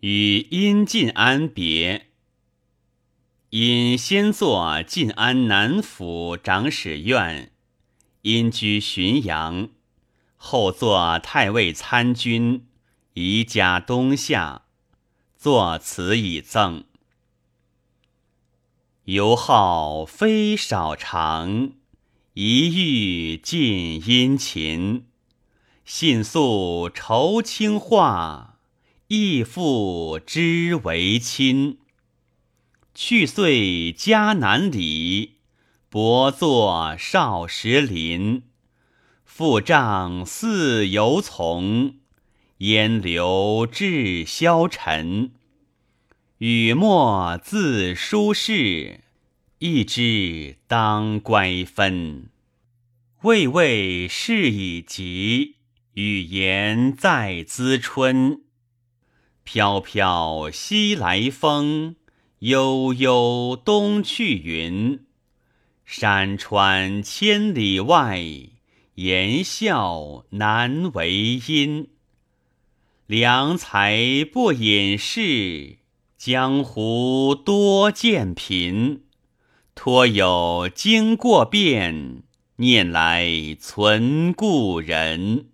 与殷晋安别。因先作晋安南府长史院，因居浔阳，后作太尉参军，移家东夏，作词以赠。游好非少长，一遇尽殷勤。信素愁清化，义父之为亲。去岁家南里，伯作少时林。父丈似游从，烟流至消沉。雨墨自书事，一知当乖分。未未事已急。语言在滋春，飘飘西来风，悠悠东去云。山川千里外，言笑难为音。良才不隐士，江湖多贱贫。托有经过变，念来存故人。